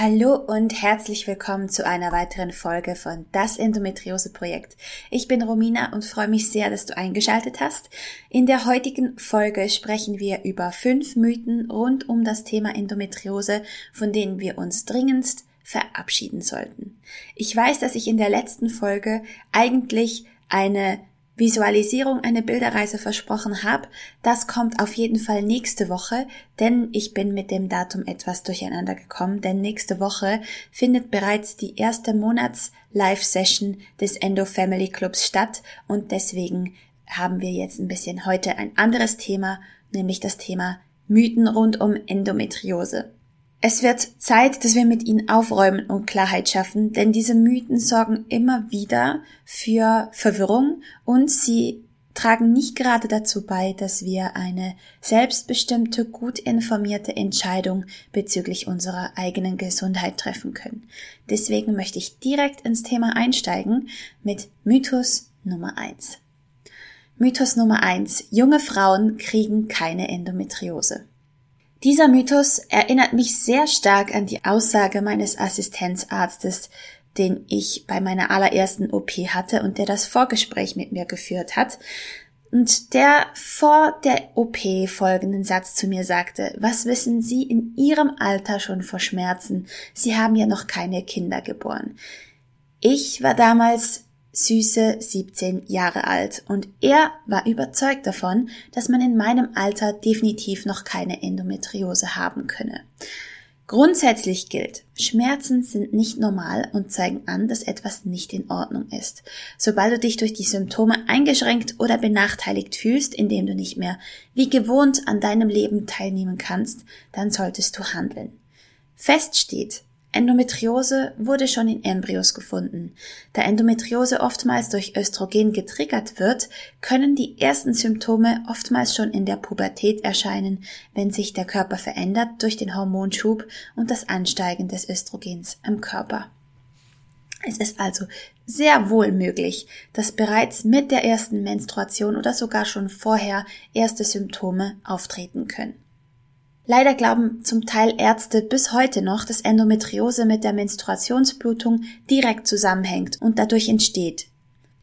Hallo und herzlich willkommen zu einer weiteren Folge von Das Endometriose Projekt. Ich bin Romina und freue mich sehr, dass du eingeschaltet hast. In der heutigen Folge sprechen wir über fünf Mythen rund um das Thema Endometriose, von denen wir uns dringendst verabschieden sollten. Ich weiß, dass ich in der letzten Folge eigentlich eine Visualisierung eine Bilderreise versprochen habe, das kommt auf jeden Fall nächste Woche, denn ich bin mit dem Datum etwas durcheinander gekommen, denn nächste Woche findet bereits die erste Monats-Live-Session des Endo Family Clubs statt und deswegen haben wir jetzt ein bisschen heute ein anderes Thema, nämlich das Thema Mythen rund um Endometriose. Es wird Zeit, dass wir mit ihnen aufräumen und Klarheit schaffen, denn diese Mythen sorgen immer wieder für Verwirrung und sie tragen nicht gerade dazu bei, dass wir eine selbstbestimmte, gut informierte Entscheidung bezüglich unserer eigenen Gesundheit treffen können. Deswegen möchte ich direkt ins Thema einsteigen mit Mythos Nummer eins. Mythos Nummer eins: Junge Frauen kriegen keine Endometriose. Dieser Mythos erinnert mich sehr stark an die Aussage meines Assistenzarztes, den ich bei meiner allerersten OP hatte und der das Vorgespräch mit mir geführt hat und der vor der OP folgenden Satz zu mir sagte, was wissen Sie in Ihrem Alter schon vor Schmerzen? Sie haben ja noch keine Kinder geboren. Ich war damals süße 17 Jahre alt und er war überzeugt davon, dass man in meinem Alter definitiv noch keine Endometriose haben könne. Grundsätzlich gilt, Schmerzen sind nicht normal und zeigen an, dass etwas nicht in Ordnung ist. Sobald du dich durch die Symptome eingeschränkt oder benachteiligt fühlst, indem du nicht mehr wie gewohnt an deinem Leben teilnehmen kannst, dann solltest du handeln. Fest steht, Endometriose wurde schon in Embryos gefunden. Da Endometriose oftmals durch Östrogen getriggert wird, können die ersten Symptome oftmals schon in der Pubertät erscheinen, wenn sich der Körper verändert durch den Hormonschub und das Ansteigen des Östrogens im Körper. Es ist also sehr wohl möglich, dass bereits mit der ersten Menstruation oder sogar schon vorher erste Symptome auftreten können. Leider glauben zum Teil Ärzte bis heute noch, dass Endometriose mit der Menstruationsblutung direkt zusammenhängt und dadurch entsteht.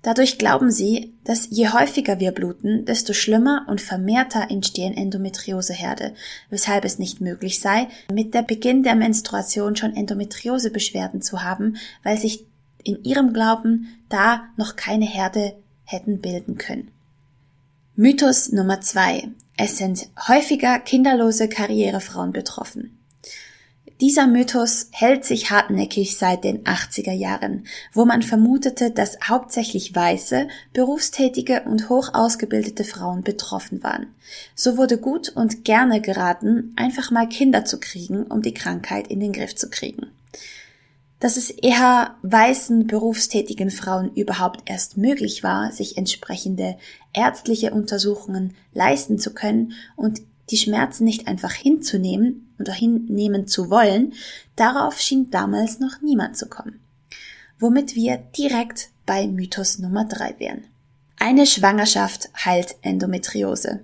Dadurch glauben sie, dass je häufiger wir bluten, desto schlimmer und vermehrter entstehen Endometrioseherde, weshalb es nicht möglich sei, mit der Beginn der Menstruation schon Endometriosebeschwerden zu haben, weil sich in ihrem Glauben da noch keine Herde hätten bilden können. Mythos Nummer zwei. Es sind häufiger kinderlose Karrierefrauen betroffen. Dieser Mythos hält sich hartnäckig seit den 80er Jahren, wo man vermutete, dass hauptsächlich weiße, berufstätige und hoch ausgebildete Frauen betroffen waren. So wurde gut und gerne geraten, einfach mal Kinder zu kriegen, um die Krankheit in den Griff zu kriegen dass es eher weißen berufstätigen Frauen überhaupt erst möglich war, sich entsprechende ärztliche Untersuchungen leisten zu können und die Schmerzen nicht einfach hinzunehmen oder hinnehmen zu wollen, darauf schien damals noch niemand zu kommen. Womit wir direkt bei Mythos Nummer drei wären. Eine Schwangerschaft heilt Endometriose.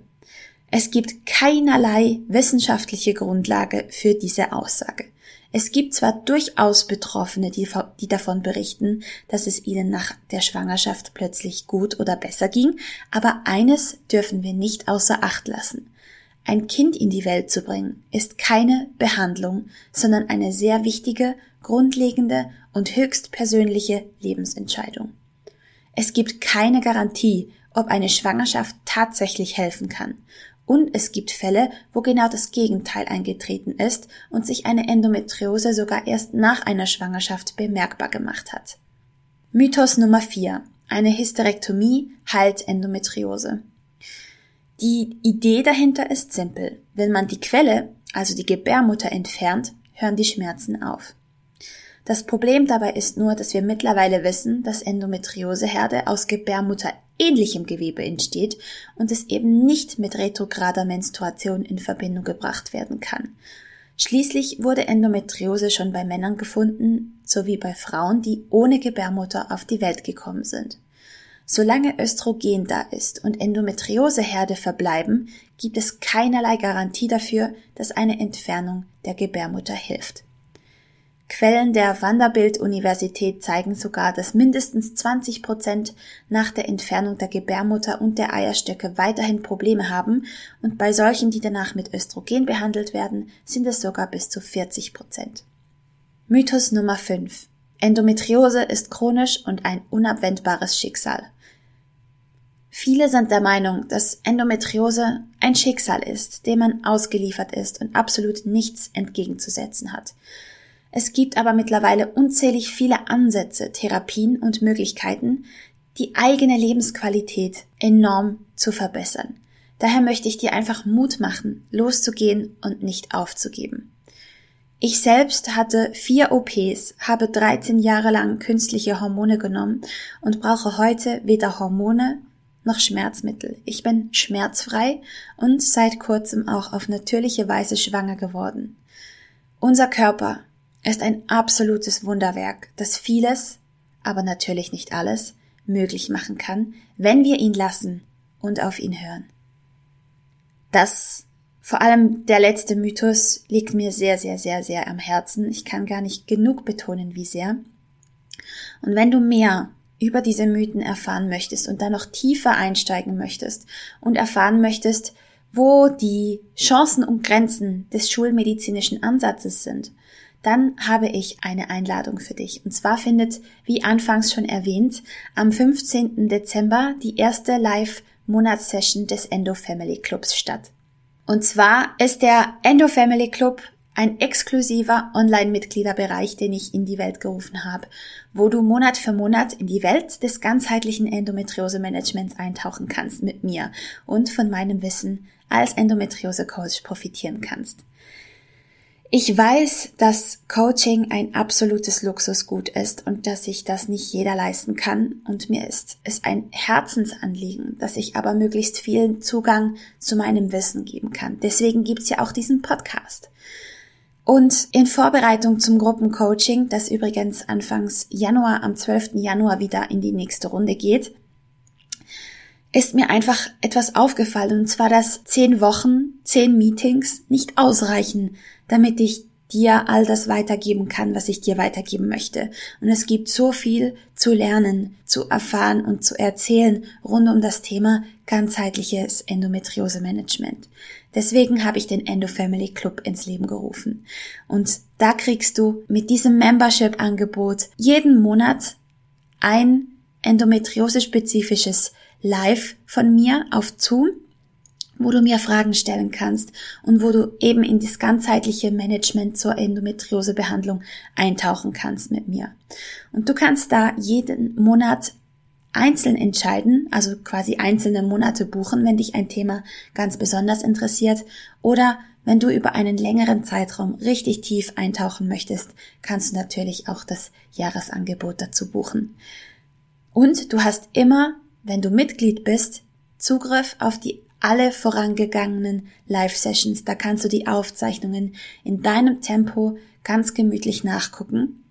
Es gibt keinerlei wissenschaftliche Grundlage für diese Aussage. Es gibt zwar durchaus Betroffene, die, die, davon berichten, dass es ihnen nach der Schwangerschaft plötzlich gut oder besser ging, aber eines dürfen wir nicht außer Acht lassen. Ein Kind in die Welt zu bringen, ist keine Behandlung, sondern eine sehr wichtige, grundlegende und höchst persönliche Lebensentscheidung. Es gibt keine Garantie, ob eine Schwangerschaft tatsächlich helfen kann. Und es gibt Fälle, wo genau das Gegenteil eingetreten ist und sich eine Endometriose sogar erst nach einer Schwangerschaft bemerkbar gemacht hat. Mythos Nummer 4. Eine Hysterektomie heilt Endometriose. Die Idee dahinter ist simpel. Wenn man die Quelle, also die Gebärmutter entfernt, hören die Schmerzen auf. Das Problem dabei ist nur, dass wir mittlerweile wissen, dass Endometrioseherde aus Gebärmutter ähnlichem Gewebe entsteht und es eben nicht mit retrograder Menstruation in Verbindung gebracht werden kann. Schließlich wurde Endometriose schon bei Männern gefunden, sowie bei Frauen, die ohne Gebärmutter auf die Welt gekommen sind. Solange Östrogen da ist und Endometrioseherde verbleiben, gibt es keinerlei Garantie dafür, dass eine Entfernung der Gebärmutter hilft. Quellen der Vanderbilt-Universität zeigen sogar, dass mindestens 20 Prozent nach der Entfernung der Gebärmutter und der Eierstöcke weiterhin Probleme haben und bei solchen, die danach mit Östrogen behandelt werden, sind es sogar bis zu 40 Prozent. Mythos Nummer 5. Endometriose ist chronisch und ein unabwendbares Schicksal. Viele sind der Meinung, dass Endometriose ein Schicksal ist, dem man ausgeliefert ist und absolut nichts entgegenzusetzen hat. Es gibt aber mittlerweile unzählig viele Ansätze, Therapien und Möglichkeiten, die eigene Lebensqualität enorm zu verbessern. Daher möchte ich dir einfach Mut machen, loszugehen und nicht aufzugeben. Ich selbst hatte vier OPs, habe 13 Jahre lang künstliche Hormone genommen und brauche heute weder Hormone noch Schmerzmittel. Ich bin schmerzfrei und seit kurzem auch auf natürliche Weise schwanger geworden. Unser Körper ist ein absolutes Wunderwerk, das vieles, aber natürlich nicht alles, möglich machen kann, wenn wir ihn lassen und auf ihn hören. Das, vor allem der letzte Mythos, liegt mir sehr, sehr, sehr, sehr am Herzen. Ich kann gar nicht genug betonen, wie sehr. Und wenn du mehr über diese Mythen erfahren möchtest und da noch tiefer einsteigen möchtest und erfahren möchtest, wo die Chancen und Grenzen des schulmedizinischen Ansatzes sind, dann habe ich eine Einladung für dich. Und zwar findet, wie anfangs schon erwähnt, am 15. Dezember die erste Live-Monatssession des Endo Family Clubs statt. Und zwar ist der Endo Family Club ein exklusiver Online-Mitgliederbereich, den ich in die Welt gerufen habe, wo du Monat für Monat in die Welt des ganzheitlichen Endometriose-Managements eintauchen kannst mit mir und von meinem Wissen als Endometriose-Coach profitieren kannst. Ich weiß, dass Coaching ein absolutes Luxusgut ist und dass sich das nicht jeder leisten kann und mir ist es ein Herzensanliegen, dass ich aber möglichst vielen Zugang zu meinem Wissen geben kann. Deswegen gibt's ja auch diesen Podcast. Und in Vorbereitung zum Gruppencoaching, das übrigens anfangs Januar, am 12. Januar wieder in die nächste Runde geht, ist mir einfach etwas aufgefallen, und zwar, dass zehn Wochen, zehn Meetings nicht ausreichen, damit ich dir all das weitergeben kann, was ich dir weitergeben möchte. Und es gibt so viel zu lernen, zu erfahren und zu erzählen rund um das Thema ganzheitliches Endometriose-Management. Deswegen habe ich den Endo Family Club ins Leben gerufen. Und da kriegst du mit diesem Membership-Angebot jeden Monat ein endometriose-spezifisches Live von mir auf Zoom wo du mir Fragen stellen kannst und wo du eben in das ganzheitliche Management zur Endometriosebehandlung eintauchen kannst mit mir. Und du kannst da jeden Monat einzeln entscheiden, also quasi einzelne Monate buchen, wenn dich ein Thema ganz besonders interessiert oder wenn du über einen längeren Zeitraum richtig tief eintauchen möchtest, kannst du natürlich auch das Jahresangebot dazu buchen. Und du hast immer, wenn du Mitglied bist, Zugriff auf die alle vorangegangenen Live-Sessions. Da kannst du die Aufzeichnungen in deinem Tempo ganz gemütlich nachgucken.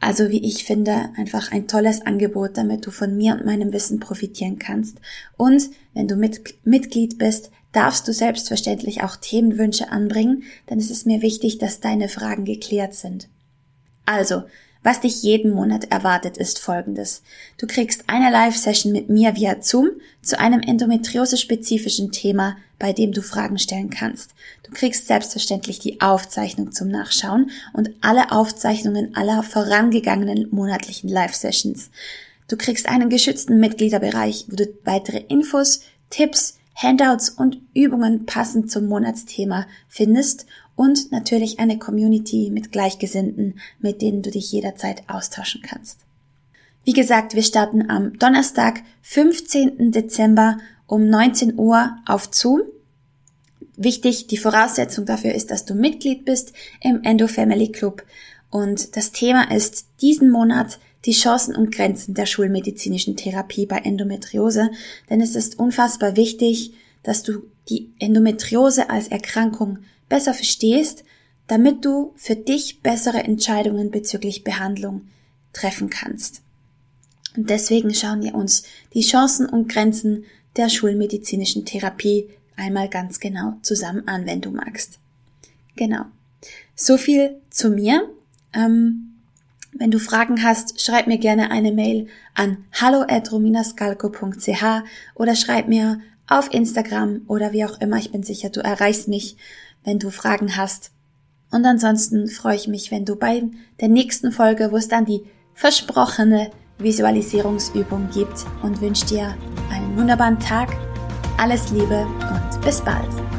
Also wie ich finde, einfach ein tolles Angebot, damit du von mir und meinem Wissen profitieren kannst. Und wenn du mit, Mitglied bist, darfst du selbstverständlich auch Themenwünsche anbringen, denn es ist mir wichtig, dass deine Fragen geklärt sind. Also, was dich jeden Monat erwartet, ist folgendes. Du kriegst eine Live-Session mit mir via Zoom zu einem endometriose-spezifischen Thema, bei dem du Fragen stellen kannst. Du kriegst selbstverständlich die Aufzeichnung zum Nachschauen und alle Aufzeichnungen aller vorangegangenen monatlichen Live-Sessions. Du kriegst einen geschützten Mitgliederbereich, wo du weitere Infos, Tipps, Handouts und Übungen passend zum Monatsthema findest und natürlich eine Community mit Gleichgesinnten, mit denen du dich jederzeit austauschen kannst. Wie gesagt, wir starten am Donnerstag, 15. Dezember um 19 Uhr auf Zoom. Wichtig, die Voraussetzung dafür ist, dass du Mitglied bist im Endo Family Club Und das Thema ist diesen Monat die Chancen und Grenzen der schulmedizinischen Therapie bei Endometriose, denn es ist unfassbar wichtig, dass du die Endometriose als Erkrankung besser verstehst, damit du für dich bessere Entscheidungen bezüglich Behandlung treffen kannst. Und deswegen schauen wir uns die Chancen und Grenzen der schulmedizinischen Therapie einmal ganz genau zusammen an, wenn du magst. Genau. So viel zu mir. Ähm, wenn du Fragen hast, schreib mir gerne eine Mail an hallo@rominascalco.ch oder schreib mir auf Instagram oder wie auch immer. Ich bin sicher, du erreichst mich, wenn du Fragen hast. Und ansonsten freue ich mich, wenn du bei der nächsten Folge, wo es dann die versprochene Visualisierungsübung gibt und wünsche dir einen wunderbaren Tag. Alles Liebe und bis bald.